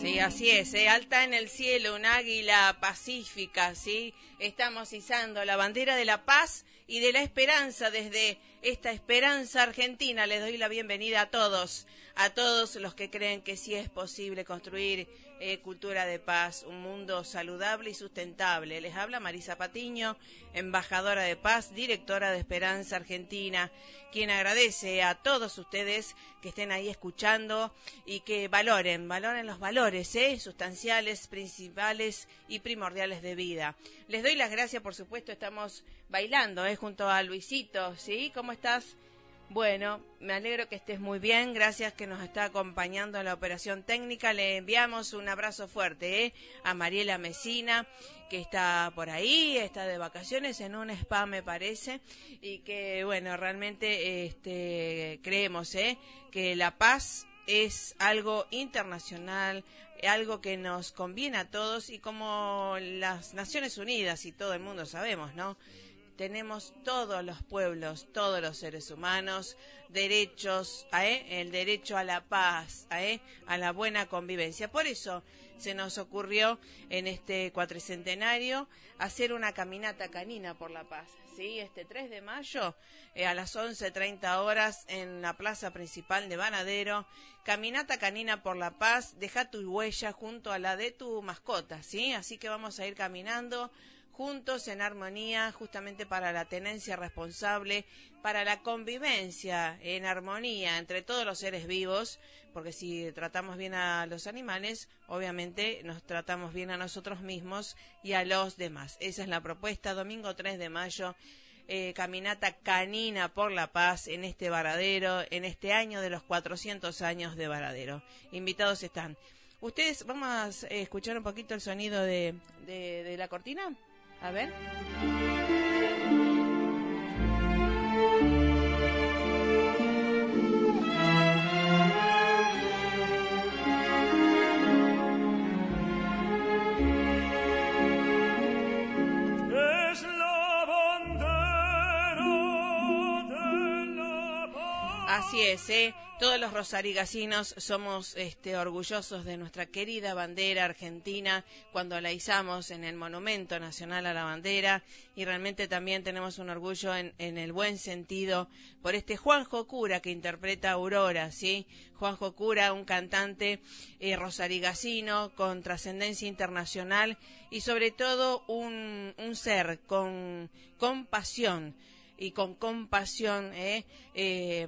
Sí, así es, ¿eh? alta en el cielo, un águila pacífica, ¿sí? Estamos izando la bandera de la paz y de la esperanza desde esta esperanza argentina. Les doy la bienvenida a todos, a todos los que creen que sí es posible construir eh, cultura de paz, un mundo saludable y sustentable. Les habla Marisa Patiño, embajadora de paz, directora de Esperanza Argentina, quien agradece a todos ustedes que estén ahí escuchando y que valoren, valoren los valores ¿eh? sustanciales, principales y primordiales de vida. Les doy las gracias, por supuesto, estamos bailando ¿eh? junto a Luisito, ¿sí? ¿Cómo estás? Bueno, me alegro que estés muy bien. Gracias que nos está acompañando en la operación técnica. Le enviamos un abrazo fuerte ¿eh? a Mariela Mesina, que está por ahí, está de vacaciones en un spa, me parece, y que, bueno, realmente este, creemos ¿eh? que la paz es algo internacional, algo que nos conviene a todos y como las Naciones Unidas y todo el mundo sabemos, ¿no? Tenemos todos los pueblos, todos los seres humanos, derechos, ¿eh? el derecho a la paz, ¿eh? a la buena convivencia. Por eso se nos ocurrió en este cuatricentenario hacer una caminata canina por la paz. ¿sí? Este 3 de mayo eh, a las 11.30 horas en la plaza principal de Banadero, caminata canina por la paz, deja tu huella junto a la de tu mascota, ¿sí? Así que vamos a ir caminando juntos en armonía, justamente para la tenencia responsable, para la convivencia en armonía entre todos los seres vivos, porque si tratamos bien a los animales, obviamente nos tratamos bien a nosotros mismos y a los demás. Esa es la propuesta, domingo 3 de mayo. Eh, caminata canina por la paz en este varadero, en este año de los 400 años de varadero. Invitados están. Ustedes, vamos a escuchar un poquito el sonido de, de la cortina. A ver. Así es, ¿eh? Todos los rosarigasinos somos este, orgullosos de nuestra querida bandera argentina cuando la izamos en el Monumento Nacional a la Bandera y realmente también tenemos un orgullo en, el buen sentido por este Juanjo Cura que interpreta Aurora, ¿sí? Juanjo Cura, un cantante eh, rosarigasino con trascendencia internacional y sobre todo un, un ser con, con pasión y con compasión, ¿eh? ¿eh?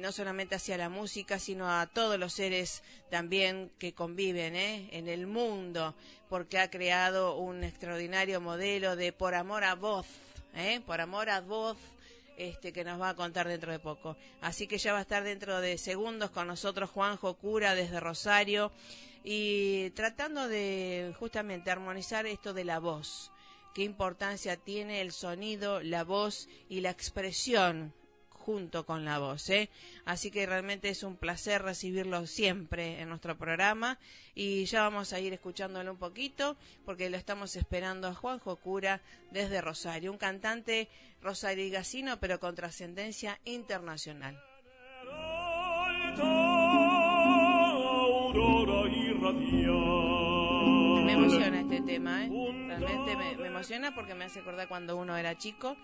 no solamente hacia la música, sino a todos los seres también que conviven ¿eh? en el mundo, porque ha creado un extraordinario modelo de por amor a voz, ¿eh? por amor a voz. Este, que nos va a contar dentro de poco. Así que ya va a estar dentro de segundos con nosotros Juanjo Cura desde Rosario y tratando de justamente armonizar esto de la voz qué importancia tiene el sonido, la voz y la expresión junto con la voz. ¿eh? Así que realmente es un placer recibirlo siempre en nuestro programa y ya vamos a ir escuchándolo un poquito porque lo estamos esperando a Juanjo Cura desde Rosario, un cantante rosarigacino pero con trascendencia internacional. Emociona este tema, ¿eh? Realmente me, emociona porque me hace acordar cuando uno era chico,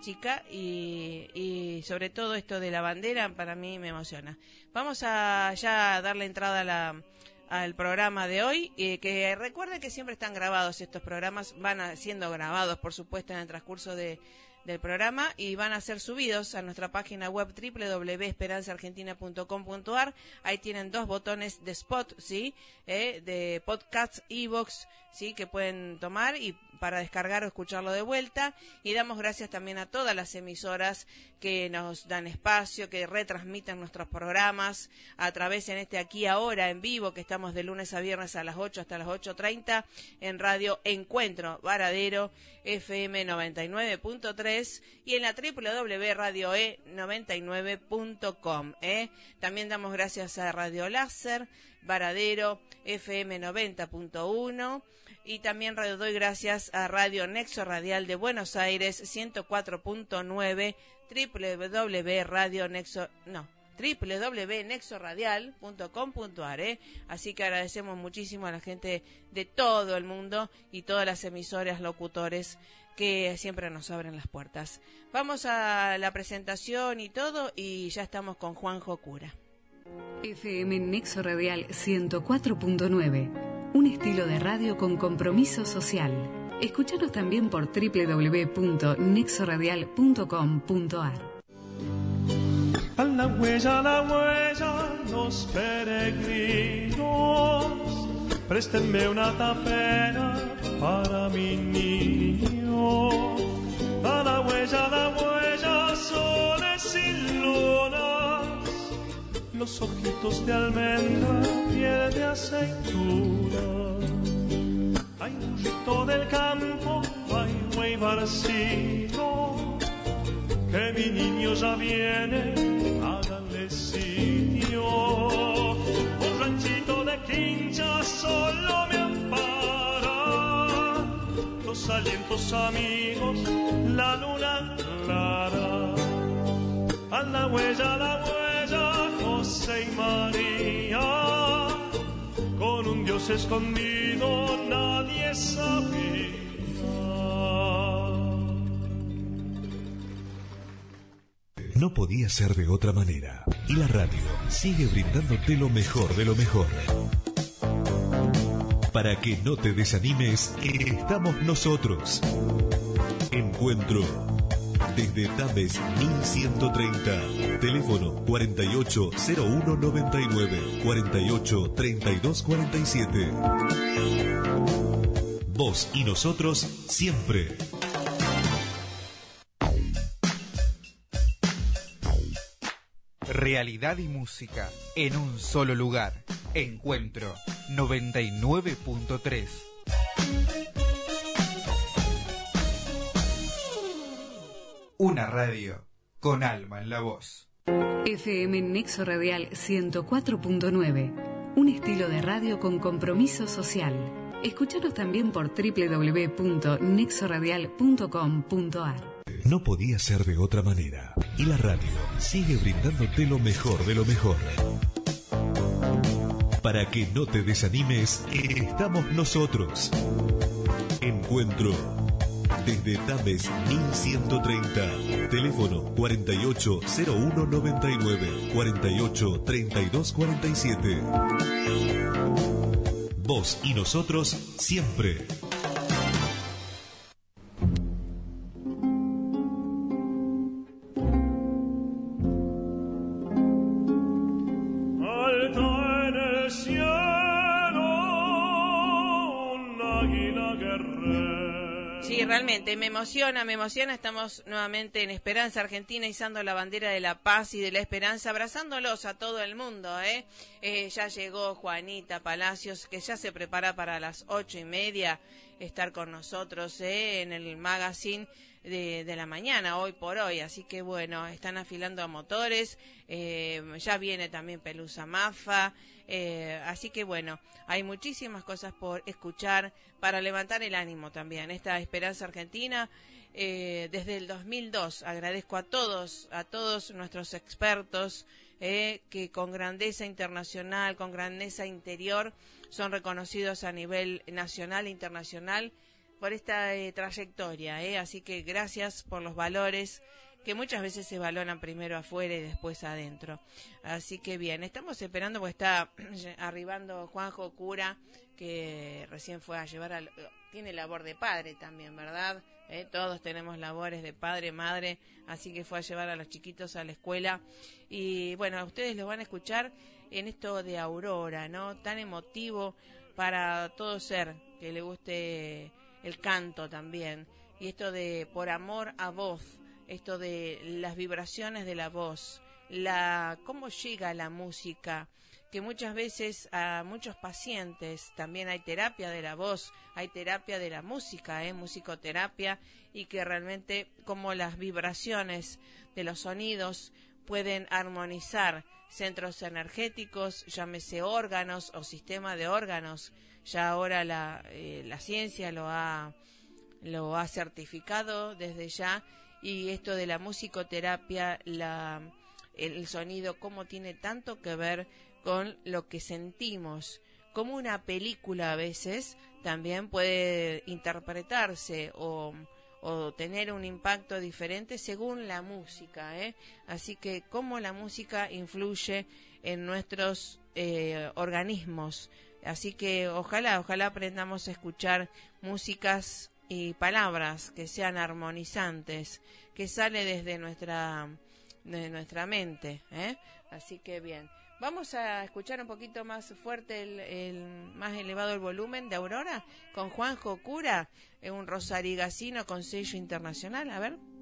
chica, y, y, sobre todo esto de la bandera para mí me emociona. Vamos a ya darle entrada a la, al programa de hoy, eh, que recuerde que siempre están grabados estos programas, van siendo grabados, por supuesto, en el transcurso de, del programa y van a ser subidos a nuestra página web www.esperanzaargentina.com.ar. Ahí tienen dos botones de spot, ¿sí? Eh, de podcasts, e-box, ¿sí? Que pueden tomar y para descargar o escucharlo de vuelta. Y damos gracias también a todas las emisoras que nos dan espacio, que retransmiten nuestros programas a través en este aquí ahora en vivo, que estamos de lunes a viernes a las 8 hasta las 8.30 en Radio Encuentro Varadero FM 99.3 y en la www.radioe99.com. ¿eh? También damos gracias a Radio Láser, Varadero FM 90.1 y también doy gracias a Radio Nexo Radial de Buenos Aires 104.9 www.radionexo no www.nexoradial.com.ar ¿eh? así que agradecemos muchísimo a la gente de todo el mundo y todas las emisoras locutores que siempre nos abren las puertas. Vamos a la presentación y todo y ya estamos con Juanjo Cura. FM Nexo Radial 104.9 un estilo de radio con compromiso social. Escúchanos también por www.nexoradial.com.ar. A la huella, a la huella, los peregrinos, préstenme una tapera para mi niño. Los ojitos de almendra, piel de aceituna. Hay burrito del campo, hay buey barcito, que mi niño ya viene, háganle sitio. Un ranchito de quincha solo me ampara, los alientos amigos, la luna clara, a la huella, la huella Y María, con un Dios escondido nadie sabía. No podía ser de otra manera. Y la radio sigue brindándote lo mejor de lo mejor. Para que no te desanimes, estamos nosotros. Encuentro desde Tames 1130. Teléfono 480199 483247. Vos y nosotros siempre. Realidad y música en un solo lugar. Encuentro 99.3. Una radio con alma en la voz. FM Nexo Radial 104.9. Un estilo de radio con compromiso social. Escúchanos también por www.nexoradial.com.ar. No podía ser de otra manera. Y la radio sigue brindándote lo mejor de lo mejor. Para que no te desanimes, estamos nosotros. Encuentro desde Tames 1130. Teléfono 480199 483247. Vos y nosotros siempre. Emociona, me emociona. Estamos nuevamente en Esperanza Argentina, izando la bandera de la paz y de la esperanza, abrazándolos a todo el mundo. ¿eh? eh ya llegó Juanita Palacios, que ya se prepara para las ocho y media estar con nosotros ¿eh? en el magazine de, la mañana, hoy por hoy. Así que bueno, están afilando a motores. Eh, ya viene también Pelusa Mafa. Eh, así que bueno, hay muchísimas cosas por escuchar para levantar el ánimo también. Esta Esperanza Argentina. Eh, desde el 2002 agradezco a todos, a todos nuestros expertos eh, que con grandeza internacional, con grandeza interior, son reconocidos a nivel nacional e internacional por esta eh, trayectoria. Eh. Así que gracias por los valores que muchas veces se valoran primero afuera y después adentro. Así que bien, estamos esperando porque está arribando Juanjo Cura, que recién fue a llevar al... Tiene labor de padre también, ¿verdad? ¿eh? todos tenemos labores de padre, madre, así que fue a llevar a los chiquitos a la escuela. Y bueno, ustedes lo van a escuchar en esto de Aurora, ¿no? Tan emotivo para todo ser que le guste el canto también. Y esto de por amor a voz, esto de las vibraciones de la voz, la cómo llega la música que muchas veces a muchos pacientes también hay terapia de la voz, hay terapia de la música, ¿eh? musicoterapia, y que realmente como las vibraciones de los sonidos pueden armonizar centros energéticos, llámese órganos o sistema de órganos. Ya ahora la, eh, la ciencia lo ha, lo ha certificado desde ya y esto de la musicoterapia, la, el sonido, cómo tiene tanto que ver con lo que sentimos. Como una película a veces también puede interpretarse o, o tener un impacto diferente según la música. ¿eh? Así que cómo la música influye en nuestros eh, organismos. Así que ojalá, ojalá aprendamos a escuchar músicas y palabras que sean armonizantes, que sale desde nuestra, nuestra mente. ¿eh? Así que bien. Vamos a escuchar un poquito más fuerte, el, más elevado el volumen de Aurora con Juanjo Cura, un rosarigacino con sello internacional. A ver.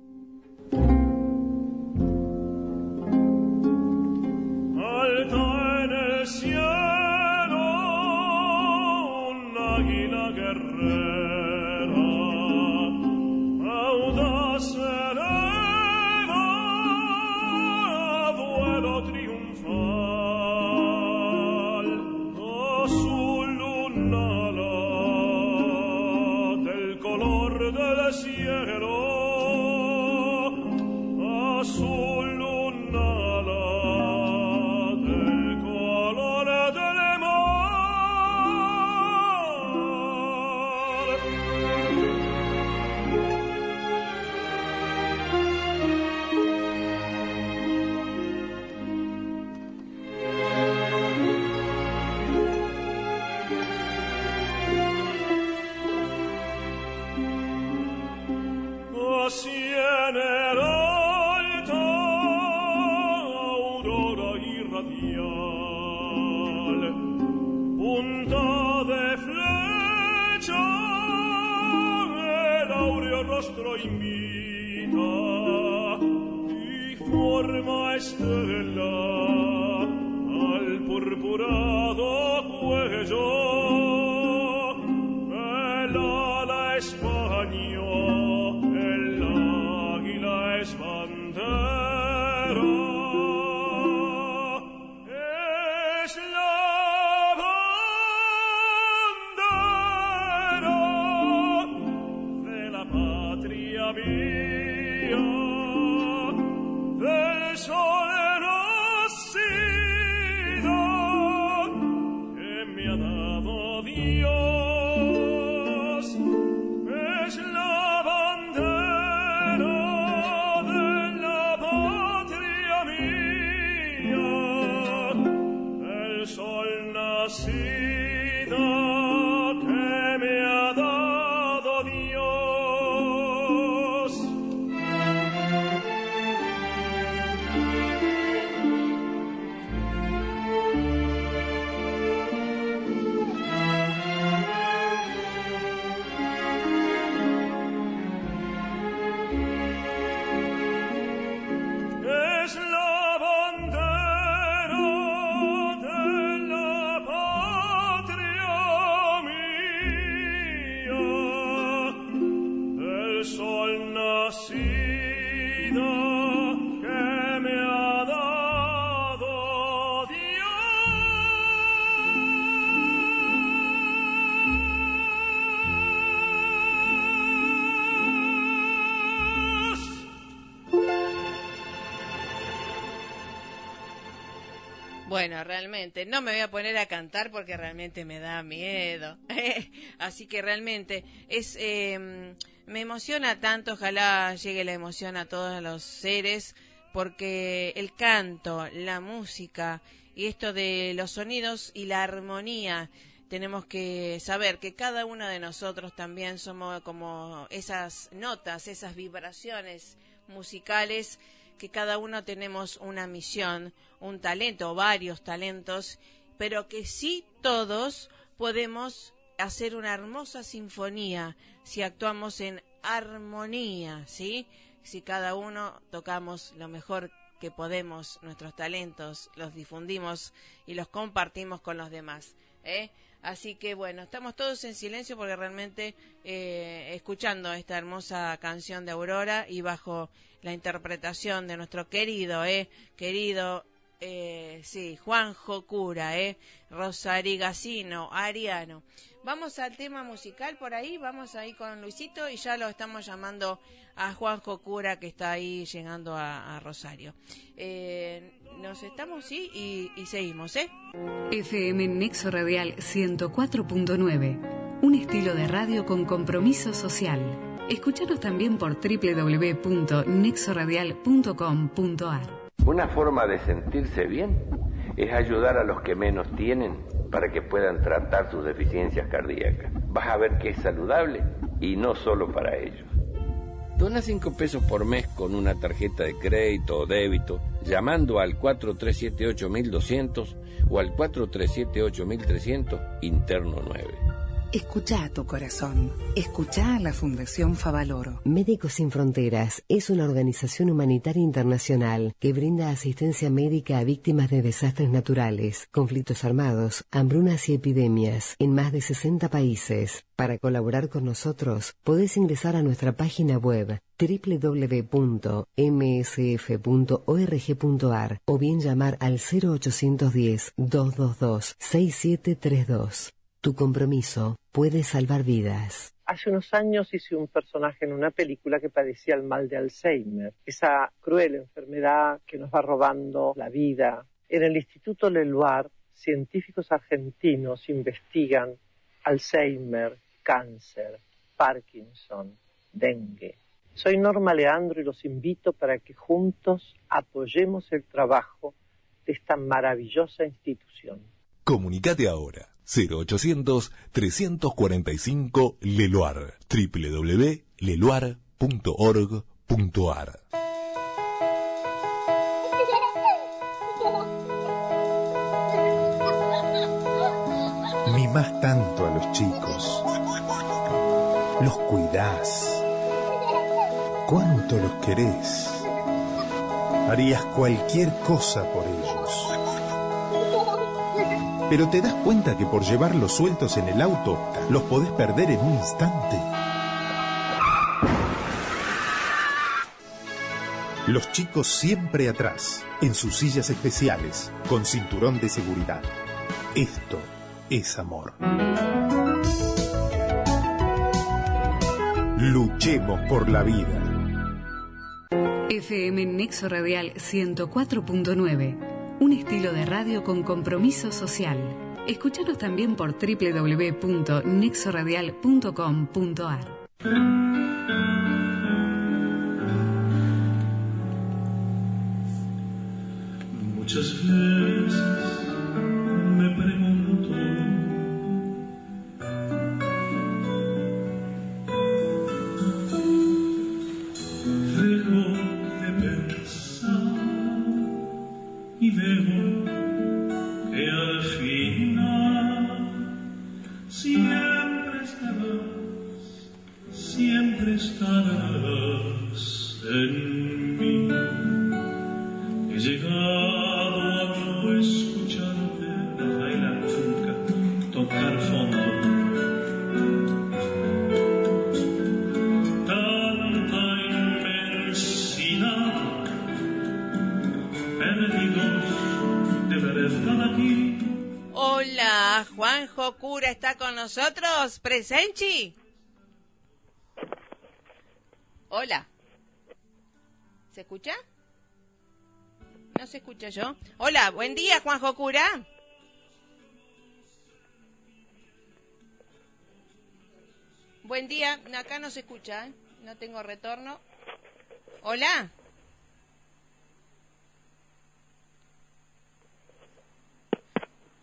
long. Bueno, realmente, no me voy a poner a cantar porque realmente me da miedo. Así que realmente es, eh, me emociona tanto, ojalá llegue la emoción a todos los seres, porque el canto, la música y esto de los sonidos y la armonía, tenemos que saber que cada uno de nosotros también somos como esas notas, esas vibraciones musicales que cada uno tenemos una misión, un talento, varios talentos, pero que sí todos podemos hacer una hermosa sinfonía si actuamos en armonía, ¿sí? Si cada uno tocamos lo mejor que podemos, nuestros talentos, los difundimos y los compartimos con los demás. ¿eh? Así que bueno, estamos todos en silencio porque realmente eh, escuchando esta hermosa canción de Aurora y bajo la interpretación de nuestro querido, eh, querido, eh, sí, Juanjo Cura, eh, Rosari Gacino, Ariano. Vamos al tema musical por ahí, vamos ahí con Luisito y ya lo estamos llamando a Juanjo Cura que está ahí llegando a, Rosario. Eh, nos estamos, sí, y, y seguimos, ¿eh? FM Nexo Radial 104.9, un estilo de radio con compromiso social. Escúchanos también por www.nexoradial.com.ar. Una forma de sentirse bien es ayudar a los que menos tienen para que puedan tratar sus deficiencias cardíacas. Vas a ver que es saludable y no solo para ellos. Dona 5 pesos por mes con una tarjeta de crédito o débito llamando al 4378-1200 o al 4378-1300 interno 9. Escucha a tu corazón. Escucha a la Fundación Favaloro. Médicos Sin Fronteras es una organización humanitaria internacional que brinda asistencia médica a víctimas de desastres naturales, conflictos armados, hambrunas y epidemias en más de 60 países. Para colaborar con nosotros, podés ingresar a nuestra página web www.msf.org.ar o bien llamar al 0810 222 6732. Tu compromiso puede salvar vidas. Hace unos años hice un personaje en una película que padecía el mal de Alzheimer, esa cruel enfermedad que nos va robando la vida. En el Instituto Leluar, científicos argentinos investigan Alzheimer, cáncer, Parkinson, dengue. Soy Norma Leandro y los invito para que juntos apoyemos el trabajo de esta maravillosa institución. Comunicate ahora 0800-345 Leluar, www.leluar.org.ar. Mimás tanto a los chicos, los cuidás, cuánto los querés, harías cualquier cosa por ellos pero te das cuenta que por llevarlos sueltos en el auto los podés perder en un instante. Los chicos siempre atrás, en sus sillas especiales, con cinturón de seguridad. Esto es amor. Luchemos por la vida. FM Nexo Radial 104.9 un estilo de radio con compromiso social. Escúchanos también por www.nexoradial.com.ar. Muchas ¿Presenchi? Hola. ¿Se escucha? No se escucha yo. Hola, buen día, Juanjo Cura. Buen día, acá no se escucha, ¿eh? no tengo retorno. Hola.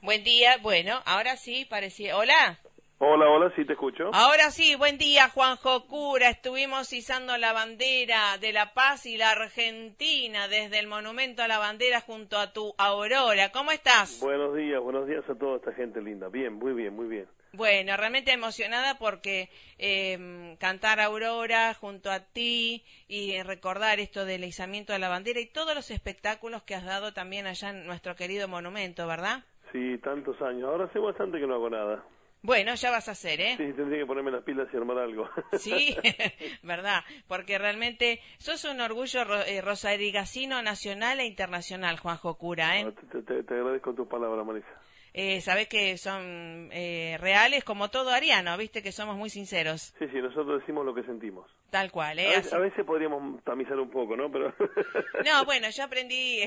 Buen día, bueno, ahora sí, parecía. Hola. Hola, hola, sí te escucho. Ahora sí, buen día, Juanjo Cura. Estuvimos izando la bandera de la paz y la Argentina desde el Monumento a la Bandera junto a tu Aurora. ¿Cómo estás? Buenos días, buenos días a toda esta gente linda. Bien, muy bien, muy bien. Bueno, realmente emocionada porque eh, cantar Aurora junto a ti y recordar esto del izamiento de la bandera y todos los espectáculos que has dado también allá en nuestro querido monumento, ¿verdad? Sí, tantos años. Ahora hace bastante que no hago nada. Bueno, ya vas a hacer, ¿eh? Sí, tendría que ponerme las pilas y armar algo. Sí, verdad, porque realmente sos un orgullo ro eh, rosarigacino nacional e internacional, Juanjo Cura, ¿eh? Te, te, te agradezco tu palabra, Marisa. Eh, sabés que son eh, reales como todo ariano, viste que somos muy sinceros. Sí, sí, nosotros decimos lo que sentimos. Tal cual, ¿eh? A veces, a veces podríamos tamizar un poco, ¿no? Pero No, bueno, yo aprendí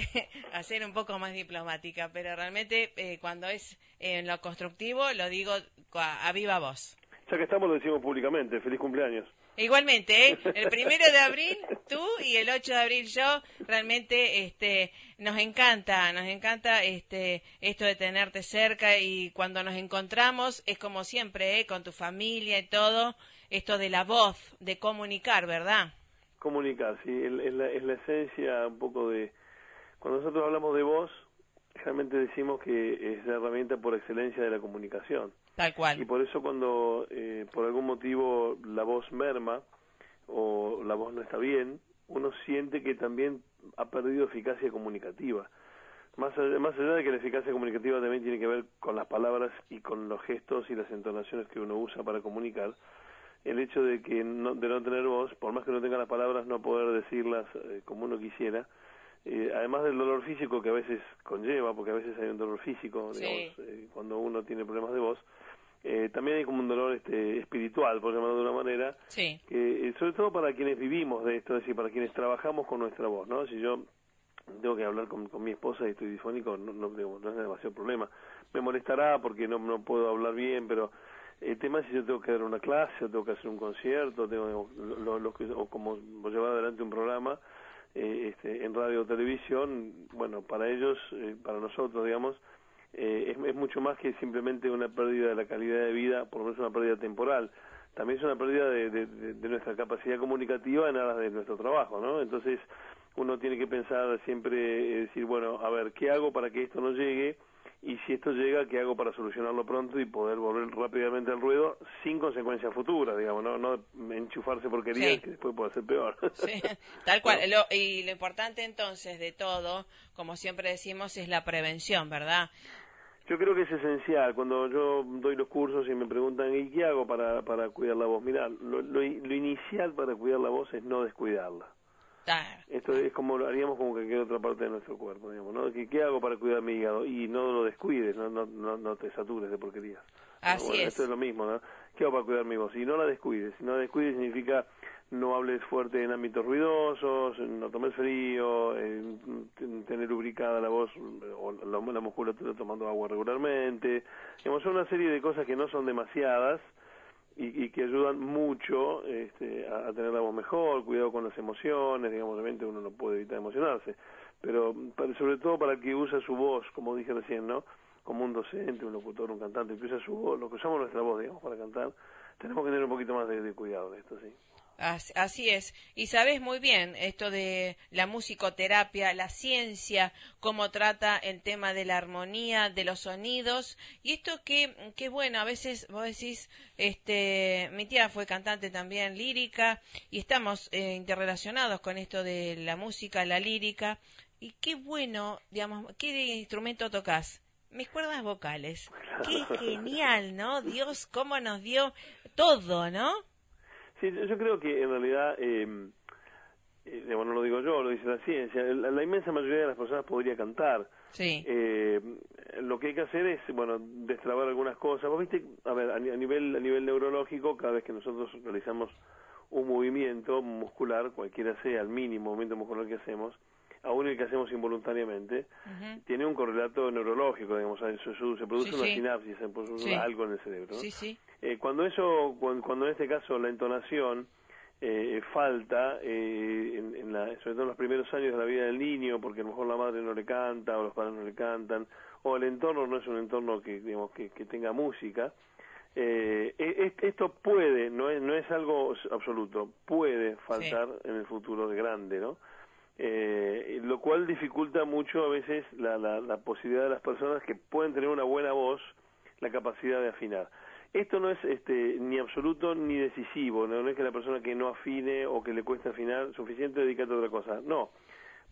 a ser un poco más diplomática, pero realmente eh, cuando es en lo constructivo lo digo a, a viva voz. ya que estamos lo decimos públicamente. Feliz cumpleaños. Igualmente, ¿eh? el primero de abril tú y el 8 de abril yo, realmente este, nos encanta, nos encanta este, esto de tenerte cerca y cuando nos encontramos es como siempre, ¿eh? con tu familia y todo, esto de la voz, de comunicar, ¿verdad? Comunicar, sí, es, la, es la esencia un poco de... Cuando nosotros hablamos de voz, realmente decimos que es la herramienta por excelencia de la comunicación. Tal cual. Y por eso cuando eh, por algún motivo la voz merma o la voz no está bien, uno siente que también ha perdido eficacia comunicativa. Más allá, más allá de que la eficacia comunicativa también tiene que ver con las palabras y con los gestos y las entonaciones que uno usa para comunicar, el hecho de que no, de no tener voz, por más que uno tenga las palabras, no poder decirlas eh, como uno quisiera, eh, además del dolor físico que a veces conlleva, porque a veces hay un dolor físico, Sí. digamos, eh, cuando uno tiene problemas de voz, eh, también hay como un dolor este, espiritual, por llamarlo de una manera, Sí. que eh, sobre todo para quienes vivimos de esto, es decir, para quienes trabajamos con nuestra voz, ¿no? Si yo tengo que hablar con, con mi esposa y estoy difónico, no, no, digo, no es demasiado problema. Me molestará porque no, no puedo hablar bien, pero el tema es si yo tengo que dar una clase, o tengo que hacer un concierto, tengo lo- lo- lo o como llevar adelante un programa eh, este, en radio o televisión, bueno, para ellos, eh, para nosotros, digamos, eh, es, mucho más que simplemente una pérdida de la calidad de vida, por lo menos una pérdida temporal. También es una pérdida de, de- de- de nuestra capacidad comunicativa en aras de nuestro trabajo, ¿no? Entonces, uno tiene que pensar siempre, eh, decir, bueno, a ver, ¿qué hago para que esto no llegue? Y si esto llega, ¿qué hago para solucionarlo pronto y poder volver rápidamente al ruedo sin consecuencias futuras, digamos, no, no enchufarse porquerías Sí. que después puede ser peor. Sí, tal cual. Lo- y lo importante entonces de todo, como siempre decimos, es la prevención, ¿verdad? Yo creo que es esencial. Cuando yo doy los cursos y me preguntan, ¿y qué hago para, para cuidar la voz? Mira, lo, lo, lo inicial para cuidar la voz es no descuidarla. Esto es como lo haríamos como que quede otra parte de nuestro cuerpo, digamos, ¿no? ¿Qué, qué hago para cuidar mi hígado? Y no lo descuides, no, no, no, no te satures de porquerías. Así Bueno, es. Esto es lo mismo, ¿no? ¿Qué hago para cuidar mi voz? Y no la descuides. Si no la descuides significa no hables fuerte en ámbitos ruidosos, no tomes frío, eh, ten- tener lubricada la voz o la, la musculatura tomando agua regularmente. Digamos, son una serie de cosas que no son demasiadas y, y que ayudan mucho este, a, tener la voz mejor, cuidado con las emociones, digamos, obviamente uno no puede evitar emocionarse, pero sobre todo para el que usa su voz, como dije recién, ¿no? Como un docente, un locutor, un cantante, que usa su voz, lo que usamos nuestra voz, digamos, para cantar, tenemos que tener un poquito más de, de cuidado de esto, sí. Así, es. Y sabes muy bien esto de la musicoterapia, la ciencia, cómo trata el tema de la armonía, de los sonidos. Y esto que, que bueno, a veces vos decís, este, mi tía fue cantante también lírica y estamos eh, interrelacionados con esto de la música, la lírica. Y qué bueno, digamos, ¿qué instrumento tocas? Mis cuerdas vocales. Qué genial, ¿no? Dios, cómo nos dio todo, ¿no? Sí, yo yo creo que en realidad, eh, eh, digamos, no lo digo yo, lo dice la ciencia, la, la inmensa mayoría de las personas podría cantar. Sí. Eh, lo que hay que hacer es, bueno, destrabar algunas cosas. Vos viste, a ver, a, ni- a nivel a nivel neurológico, cada vez que nosotros realizamos un movimiento muscular, cualquiera sea el mínimo movimiento muscular que hacemos, aún el que hacemos involuntariamente, tiene un correlato neurológico, digamos, se, se produce Sí, una sí. sinapsis, se produce Sí. algo en el cerebro. ¿no? Sí, sí. Eh, cuando eso, cuando, cuando en este caso la entonación eh, falta, eh, en, en la- sobre todo en los primeros años de la vida del niño, porque a lo mejor la madre no le canta o los padres no le cantan, o el entorno no es un entorno que, digamos, que, que tenga música, eh, e- esto puede, no es, no es algo absoluto, puede faltar en el futuro de grande, ¿no? Eh, lo cual dificulta mucho a veces la, la, la posibilidad de las personas que pueden tener una buena voz, la capacidad de afinar. Esto no es este, ni absoluto ni decisivo, no, No es que la persona que no afine o que le cueste afinar, suficiente dedicate a otra cosa, no,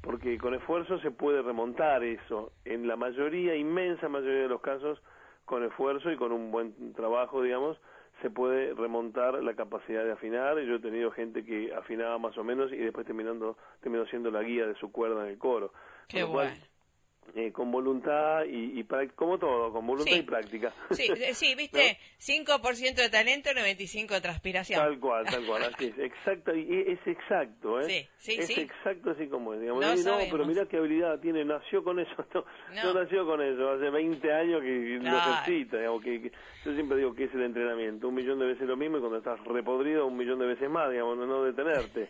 porque con esfuerzo se puede remontar eso, en la mayoría, inmensa mayoría de los casos, con esfuerzo y con un buen trabajo, digamos, se puede remontar la capacidad de afinar. Yo he tenido gente que afinaba más o menos y después terminando, terminó siendo la guía de su cuerda en el coro. Qué cual, bueno. Eh, con voluntad y, y como todo, con voluntad Sí. y práctica. Sí, eh, sí, viste, 5% de talento, 95% de transpiración. Tal cual, tal cual, así es, exacto, y es exacto, ¿eh? Sí, sí, es sí. exacto así como es, digamos, Lo Y no, pero mirá qué habilidad tiene, nació con eso, no, No. no nació con eso, hace 20 años que lo ejercita, digamos, que, que- yo siempre digo que es el entrenamiento, un millón de veces lo mismo y cuando estás repodrido un millón de veces más, digamos, no, no detenerte.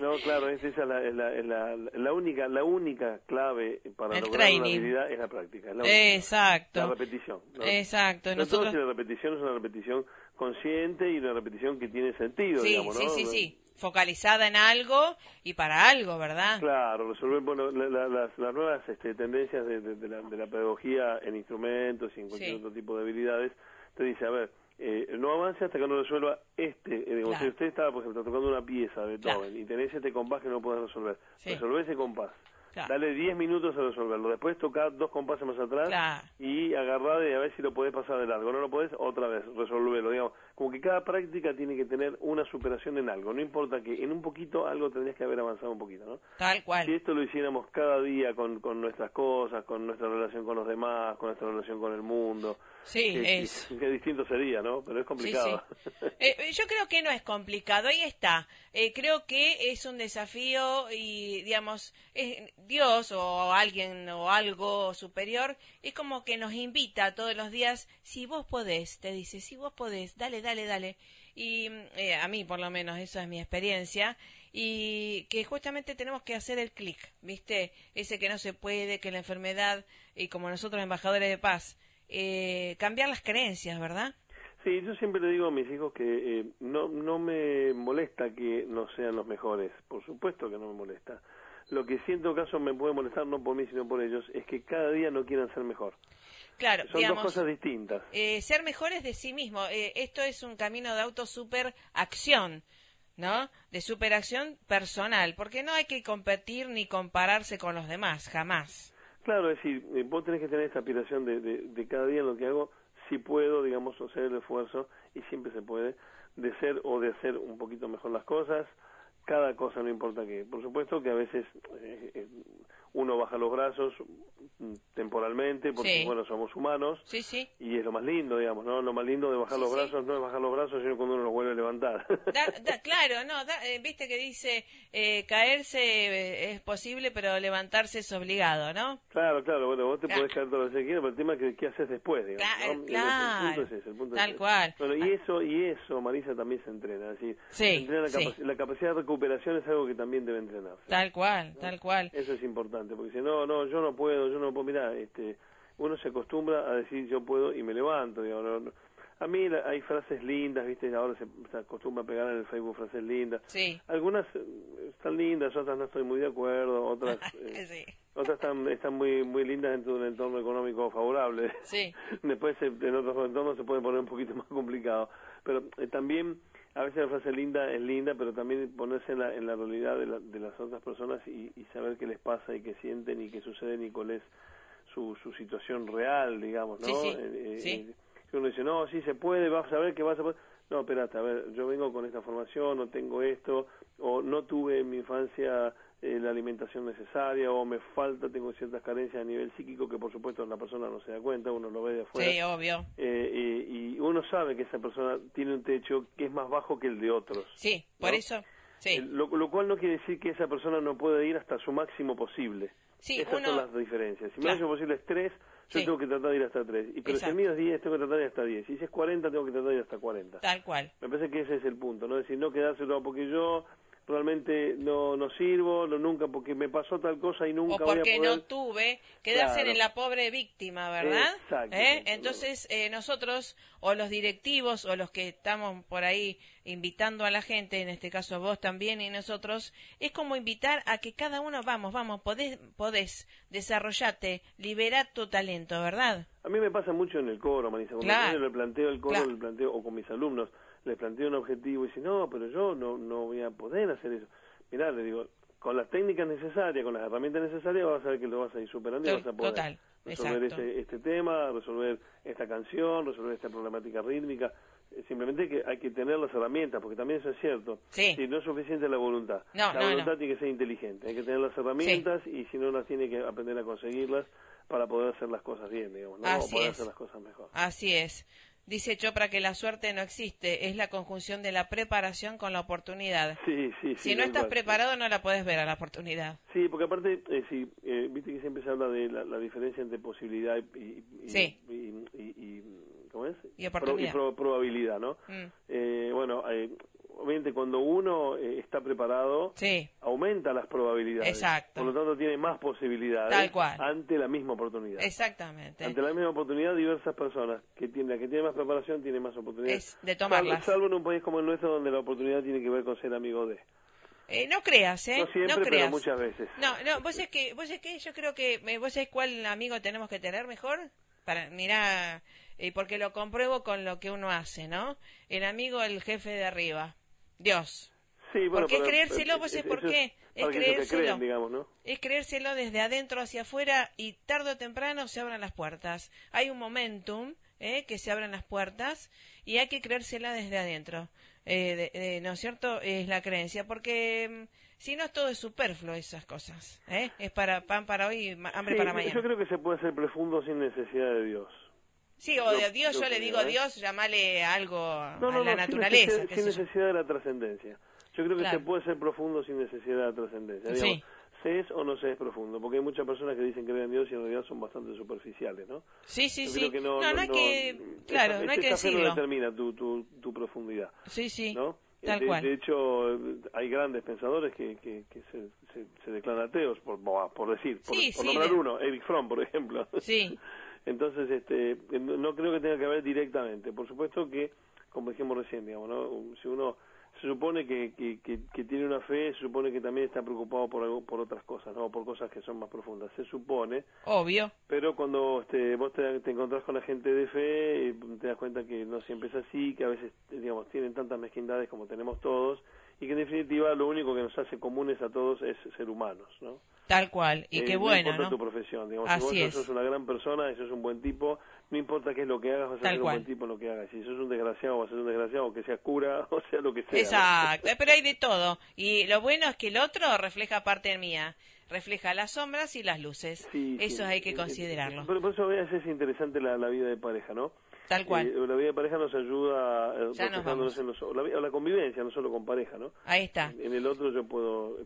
No, claro, es- esa es la, la, la, la única, la única clave para El lograr una training. habilidad es la práctica, es la única. Exacto. La repetición. ¿no? Exacto, nosotros- la repetición es una repetición consciente y una repetición que tiene sentido, Sí, digamos, sí, ¿no? sí, sí. Focalizada en algo y para algo, ¿verdad? Claro, resolver bueno, la- la- las, las nuevas este, tendencias de, de- de la, de la pedagogía en instrumentos y en cualquier Sí. otro tipo de habilidades, te dice, a ver, eh, no avance hasta que no resuelva este, eh, usted está, por ejemplo, tocando una pieza de Beethoven y tenés este compás que no podés resolver, Sí. resolver ese compás, Claro. dale 10 minutos a resolverlo, después tocar dos compases más atrás y agarrar y a ver si lo podés pasar de largo, no lo podés, otra vez, resolverlo, digamos, como que cada práctica tiene que tener una superación en algo, no importa que en un poquito algo tendrías que haber avanzado un poquito, ¿no? Tal cual. Si esto lo hiciéramos cada día con, con nuestras cosas, con nuestra relación con los demás, con nuestra relación con el mundo, Sí, qué, es. qué distinto sería, ¿no? Pero es complicado. Eh, eh, yo creo que no es complicado, ahí está. Eh, creo que es un desafío y, digamos, eh, Dios o alguien o algo superior es como que nos invita todos los días, si vos podés, te dice, si vos podés, dale, dale, dale. Y mm, eh, a mí, por lo menos, eso es mi experiencia. Y que justamente tenemos que hacer el clic, ¿viste? Ese que no se puede, que la enfermedad, y como nosotros embajadores de paz, eh, cambiar las creencias, ¿verdad? Sí, yo siempre le digo a mis hijos que eh, no, no me molesta que no sean los mejores, por supuesto que no me molesta. Lo que sí en todo caso me puede molestar, no por mí sino por ellos, es que cada día no quieran ser mejor. Claro, Son digamos, dos cosas distintas. eh, ser mejores de sí mismo. Eh, esto es un camino de auto superacción, ¿no? De superacción personal, porque no hay que competir ni compararse con los demás, jamás. Claro, es decir, eh, vos tenés que tener esta aspiración de, de, de cada día en lo que hago, si puedo, digamos, hacer el esfuerzo, y siempre se puede, de ser o de hacer un poquito mejor las cosas, cada cosa no importa qué. Por supuesto que a veces eh, uno baja los brazos mm, temporalmente, porque Sí. bueno, somos humanos, Sí, sí. y es lo más lindo, digamos, ¿no? Lo más lindo de bajar los brazos no es bajar los brazos, sino cuando uno los vuelve a levantar. Da- da- claro, no, da- eh, viste que dice eh, caerse eh, es posible, pero levantarse es obligado, ¿no? Claro, claro, bueno, vos te podés caer todo lo que quieras, pero el tema es que qué haces después, digamos. Claro, ¿no? El- claro. El, punto es ese, el punto es Tal cual. Bueno, y eso, y eso, Marisa, también se entrena, es decir, Sí, se entrena la, la capacidad de recuperación es algo que también debe entrenarse. Tal cual, tal cual. Eso es importante, porque si no, no, yo no puedo, yo no puedo, mira, este, uno se acostumbra a decir yo puedo y me levanto, digamos, no- no. A mí la- hay frases lindas, viste, ahora se, se acostumbra a pegar en el Facebook frases lindas. Sí. Algunas eh, están lindas, otras no estoy muy de acuerdo, otras eh, Sí. otras están, están muy muy lindas dentro de un entorno económico favorable. Sí. Después en otros entornos se puede poner un poquito más complicado. Pero eh, también a veces la frase linda es linda, pero también ponerse en la, en la realidad de, la- de las otras personas y, y saber qué les pasa y qué sienten y qué suceden y cuál es su, su situación real, digamos, ¿no? Sí, sí, Eh, eh, sí. eh, que uno dice, no, sí se puede, vas a ver que vas a poder. No, espérate, a ver, yo vengo con esta formación, no tengo esto, o no tuve en mi infancia eh, la alimentación necesaria, o me falta, tengo ciertas carencias a nivel psíquico que por supuesto la persona no se da cuenta, uno lo ve de afuera. Sí, obvio. Eh, y, y uno sabe que esa persona tiene un techo que es más bajo que el de otros. Sí, por ¿no? eso. Sí. Eh, lo, lo cual no quiere decir que esa persona no puede ir hasta su máximo posible. Sí, Esas uno- son las diferencias. Si mi Claro. máximo posible es 3, yo Sí. tengo que tratar de ir hasta 3. Y, pero si el mío es 10, tengo que tratar de ir hasta 10. Y si es 40, tengo que tratar de ir hasta 40. Tal cual. Me parece que ese es el punto, ¿no? Es decir, no quedárselo porque yo realmente no, no sirvo, no nunca, porque me pasó tal cosa y nunca o porque voy a poder... no tuve, quedarse Claro. en la pobre víctima, ¿verdad? Exacto. ¿Eh? Entonces, eh, nosotros, o los directivos, o los que estamos por ahí invitando a la gente, en este caso vos también y nosotros, es como invitar a que cada uno, vamos, vamos, podés, podés desarrollarte, liberar tu talento, ¿verdad? A mí me pasa mucho en el coro, Marisa. Cuando Claro. yo le planteo el coro, Claro. le planteo, o con mis alumnos, les planteo un objetivo y dicen, no, pero yo no, no voy a poder hacer eso. Mirá, le digo, con las técnicas necesarias, con las herramientas necesarias, vas a ver que lo vas a ir superando y vas a poder total, resolver este, este tema, resolver esta canción, resolver esta problemática rítmica. Eh, Simplemente que hay que tener las herramientas, porque también eso es cierto. Sí. Si no es suficiente la voluntad. No, la no, voluntad no. tiene que ser inteligente. Hay que tener las herramientas y si no las tiene que aprender a conseguirlas para poder hacer las cosas bien, digamos, ¿no? O Así poder es. hacer las cosas mejor. Así es. Dice Chopra que la suerte no existe, es la conjunción de la preparación con la oportunidad. Sí, sí, sí. Si no estás cual. preparado, no la puedes ver a la oportunidad. Sí, porque aparte, eh, sí, eh, viste que siempre se habla de la, la diferencia entre posibilidad y, y, y- Sí. y, y- y- ¿cómo es? Y oportunidad. Pro- probabilidad, ¿no? Mm. Eh, bueno, eh, obviamente cuando uno eh, está preparado, Sí. aumenta las probabilidades. Exacto. Por lo tanto, tiene más posibilidades Tal cual. ante la misma oportunidad. Exactamente. Ante la misma oportunidad, diversas personas que tienen, la que tiene más preparación tiene más oportunidades. Es de tomarlas. Salvo, salvo en un país como el nuestro, donde la oportunidad tiene que ver con ser amigo de. Eh, no creas, ¿eh? No siempre, pero creas. muchas veces. No, no, vos es que, vos es que yo creo que, eh, vos sabés cuál amigo tenemos que tener mejor para, mira, eh, porque lo compruebo con lo que uno hace, ¿no? El amigo, el jefe de arriba, Dios. Sí, bueno, porque es creérselo, eh, vos eh, sabés por es qué, es creérselo. creen, digamos, ¿no? Es creérselo desde adentro hacia afuera y tarde o temprano se abran las puertas. Hay un momentum ¿eh? que se abran las puertas y hay que creérsela desde adentro. Eh, de- de- ¿No es cierto? Es la creencia, porque mm, si no, todo es superfluo esas cosas. ¿eh? Es para pan para hoy y hambre Sí, para mañana. Yo creo que se puede ser profundo sin necesidad de Dios. Sí, o de Dios, yo le digo. Dios, llamale algo No, a la no, naturaleza. sin necesidad, sin de la trascendencia. Yo creo que Claro. se puede ser profundo sin necesidad de la trascendencia. Sí. Se es o no se es profundo, porque hay muchas personas que dicen creer en Dios y en realidad son bastante superficiales, ¿no? Sí, sí, Yo sí. que no, no, hay que, claro, esa- no hay que fe no decirlo. determina tu, tu, tu profundidad, Sí, sí. ¿no? Tal de, cual. de hecho, hay grandes pensadores que, que, que se, se, se declaran ateos, por, por decir, por, Sí, por sí, nombrar de- uno, Eric Fromm, por ejemplo. Sí. Entonces, este, no creo que tenga que ver directamente. Por supuesto que, como dijimos recién, digamos, ¿no? si uno se supone que, que, que, que tiene una fe, se supone que también está preocupado por algo, por otras cosas, ¿no? Por cosas que son más profundas. Se supone, Obvio. pero cuando este, vos te, te encontrás con la gente de fe, eh, te das cuenta que no siempre es así, que a veces, digamos, tienen tantas mezquindades como tenemos todos, y que en definitiva lo único que nos hace comunes a todos es ser humanos, ¿no? Tal cual. Y Eh, qué no bueno, importa ¿no? tu profesión, digamos, Así si vos es. sos una gran persona, y sos un buen tipo, no importa qué es lo que hagas, vas a Tal ser un cual. buen tipo en lo que hagas. Si sos un desgraciado, vas a ser un desgraciado, que sea cura, o sea lo que sea. ¿no? Exacto, eh, pero hay de todo. Y lo bueno es que el otro refleja parte mía, refleja las sombras y las luces. Sí, Eso sí. hay que Eh, considerarlo. Por, por eso a veces es interesante la, la vida de pareja, ¿no? Tal cual. Eh, la vida de pareja nos ayuda eh, Ya nos en los- la, vi- la convivencia, no solo con pareja, ¿no? Ahí está. En el otro yo puedo,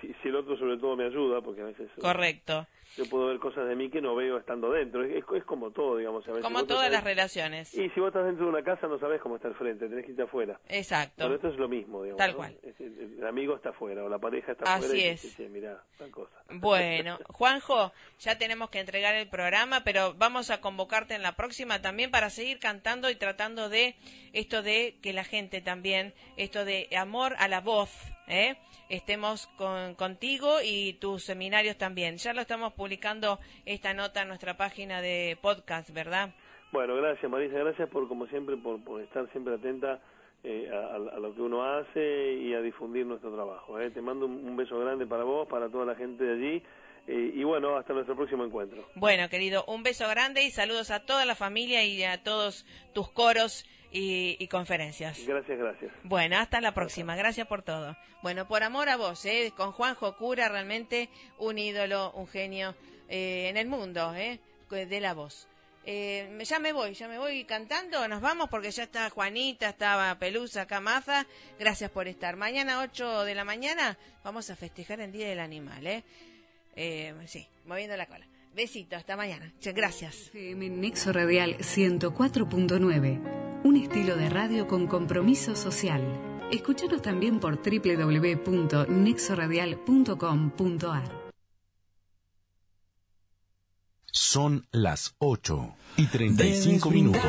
si, si el otro sobre todo me ayuda, porque a veces Correcto. yo puedo ver cosas de mí que no veo estando dentro. Es, es- es como todo, digamos. a veces Como todas sabés- las relaciones. Y si vos estás dentro de una casa no sabés cómo está el frente, tenés que irte afuera. Exacto. Pero esto es lo mismo, digamos. Tal ¿no? cual. Es- el, el amigo está afuera o la pareja está Así afuera y es. dice, "Che, mirá, tal cosa. Bueno, Juanjo, ya tenemos que entregar el programa, pero vamos a convocarte en la próxima también para seguir cantando y tratando de esto de que la gente también, esto de amor a la voz, ¿eh? estemos con, contigo y tus seminarios también. Ya lo estamos publicando esta nota en nuestra página de podcast, ¿verdad? Bueno, gracias Marisa, gracias por como siempre por, estar siempre atenta eh, a, lo que uno hace y a difundir nuestro trabajo. ¿eh? Te mando un beso grande para vos, para toda la gente de allí eh, y bueno, hasta nuestro próximo encuentro. Bueno, querido, un beso grande y saludos a toda la familia y a todos tus coros y, y conferencias. Gracias, gracias. Bueno, hasta la próxima. Gracias por todo. Bueno, por amor a vos, ¿eh? con Juanjo Cura, realmente un ídolo, un genio eh, en el mundo ¿eh? de la voz. Eh, ya me voy, ya me voy cantando, nos vamos porque ya está Juanita, estaba Pelusa, Camaza, gracias por estar. Mañana 8 de la mañana vamos a festejar el Día del Animal, ¿eh? Eh sí, moviendo la cola. Besito, hasta mañana. Gracias. FM Nexo Radial 104.9, un estilo de radio con compromiso social. Escúchanos también por www.nexoradial.com.ar. Son las 8 y 35 minutos.